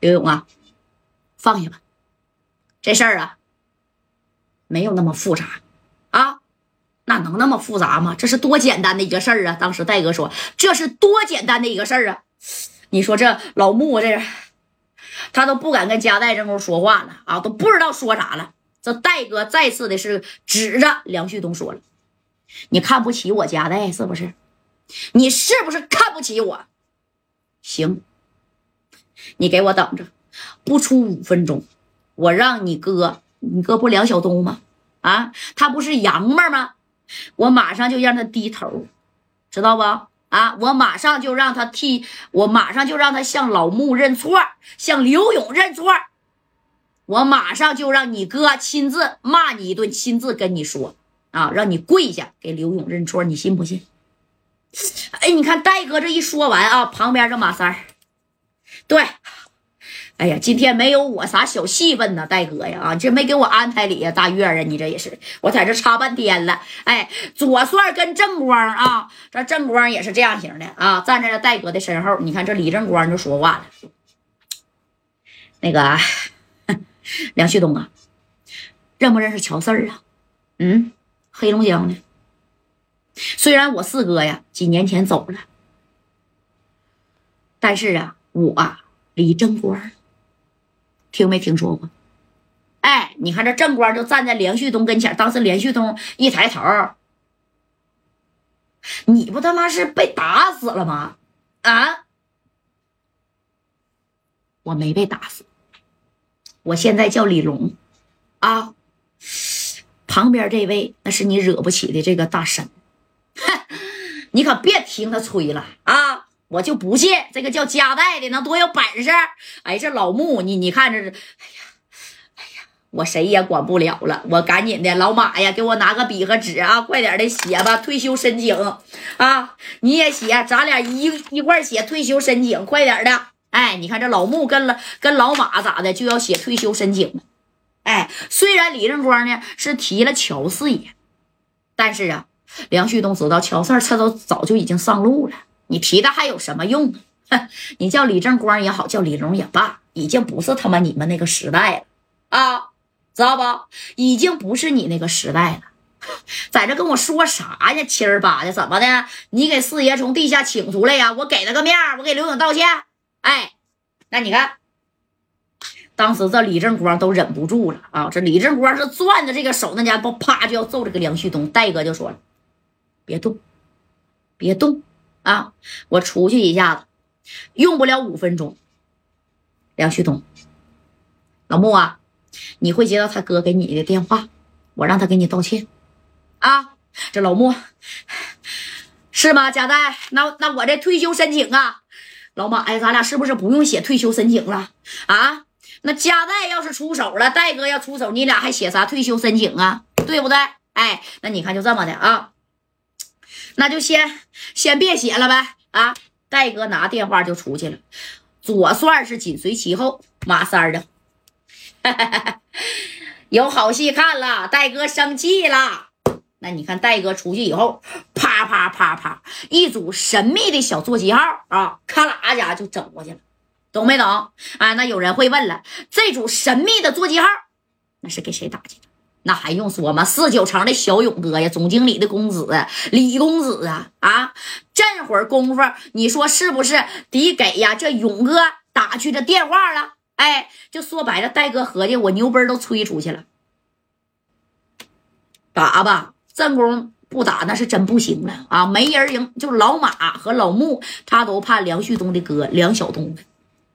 刘勇啊，放下吧，这事儿啊，没有那么复杂啊，那能那么复杂吗？这是多简单的一个事儿啊！当时戴哥说，这是多简单的一个事儿啊！你说这老穆这，他都不敢跟加代这屋说话了啊，都不知道说啥了。这戴哥再次的是指着梁旭东说了：“你看不起我家代是不是？你是不是看不起我？行，你给我等着，不出五分钟，我让你哥，你哥不梁晓东吗？啊，他不是洋们吗？我马上就让他低头，知道不？啊，我马上就让他替我，马上就让他向老穆认错，向刘勇认错。”我马上就让你哥亲自骂你一顿，亲自跟你说啊，让你跪下给刘勇认错，你信不信？哎，你看戴哥这一说完啊，旁边这马三儿，对，哎呀，今天没有我啥小戏份呢，戴哥呀啊，这没给我安排里呀，大月啊，你这也是，我在这插半天了。哎，左帅跟正光啊，这正光也是这样型的啊，站在这戴哥的身后，你看这李正光就说话了，那个。梁旭东啊，认不认识乔四儿啊？嗯，黑龙江的。虽然我四哥呀几年前走了，但是啊，我李正光，听没听说过？哎，你看这正光就站在梁旭东跟前，当时梁旭东一抬头，你不他妈是被打死了吗？啊？我没被打死。我现在叫李龙，啊，旁边这位那是你惹不起的这个大神，哼，你可别听他吹了啊！我就不信这个叫加代的能多有本事。哎，这老穆，你你看这是，哎呀，哎呀，我谁也管不了了，我赶紧的，老马呀，给我拿个笔和纸啊，快点的写吧，退休申请啊！你也写，咱俩一一块写退休申请，快点的。哎，你看这老穆跟了跟老马咋的就要写退休申请？哎，虽然李正光呢是提了乔四爷，但是啊，梁旭东知道乔四他都早就已经上路了，你提他还有什么用啊？你叫李正光也好，叫李龙也罢，已经不是他妈你们那个时代了啊，知道不？已经不是你那个时代了，在这跟我说啥呀？七儿八的怎么的？你给四爷从地下请出来呀？我给了个面我给刘勇道歉。哎，那你看，当时这李正光都忍不住了啊！这李正光是攥着这个手，那家伙啪就要揍这个梁旭东。戴哥就说了：“别动，别动啊！我出去一下子，用不了五分钟。”梁旭东，老穆啊，你会接到他哥给你的电话，我让他给你道歉啊！这老穆是吗？贾代，那那我这退休申请啊？老马，哎，咱俩是不是不用写退休申请了啊？那加代要是出手了，戴哥要出手，你俩还写啥退休申请啊？对不对？哎，那你看就这么的啊，那就先先别写了呗啊！戴哥拿电话就出去了，左帅是紧随其后，马三的，有好戏看了，戴哥生气了。那你看，戴哥出去以后，啪啪啪啪，一组神秘的小座机号啊，咔啦家就整过去了，懂没懂？啊，那有人会问了，这组神秘的座机号，那是给谁打去的？那还用说吗？四九城的小勇哥呀，总经理的公子李公子啊啊！这会儿功夫，你说是不是得给呀？这勇哥打去这电话了？哎，就说白了，戴哥合计我牛奔都吹出去了，打吧。正宫不打那是真不行了啊！没人赢，就老马和老穆，他都怕梁旭东的哥梁晓东，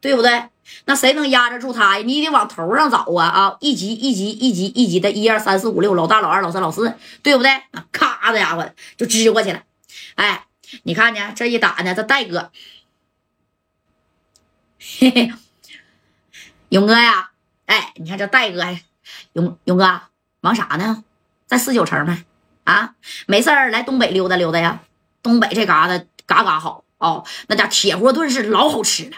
对不对？那谁能压得住他呀？你得往头上找啊！啊，一级一级一级一级的，一二三四五六，老大老二老三老四，对不对？啊，咔的家伙就支过去了。哎，你看呢？这一打呢，这戴哥，嘿嘿，勇哥呀，哎，你看这戴哥，勇勇哥忙啥呢？在四九城呢。啊，没事儿来东北溜达溜达呀！东北这嘎达嘎嘎好哦，那家铁锅炖是老好吃了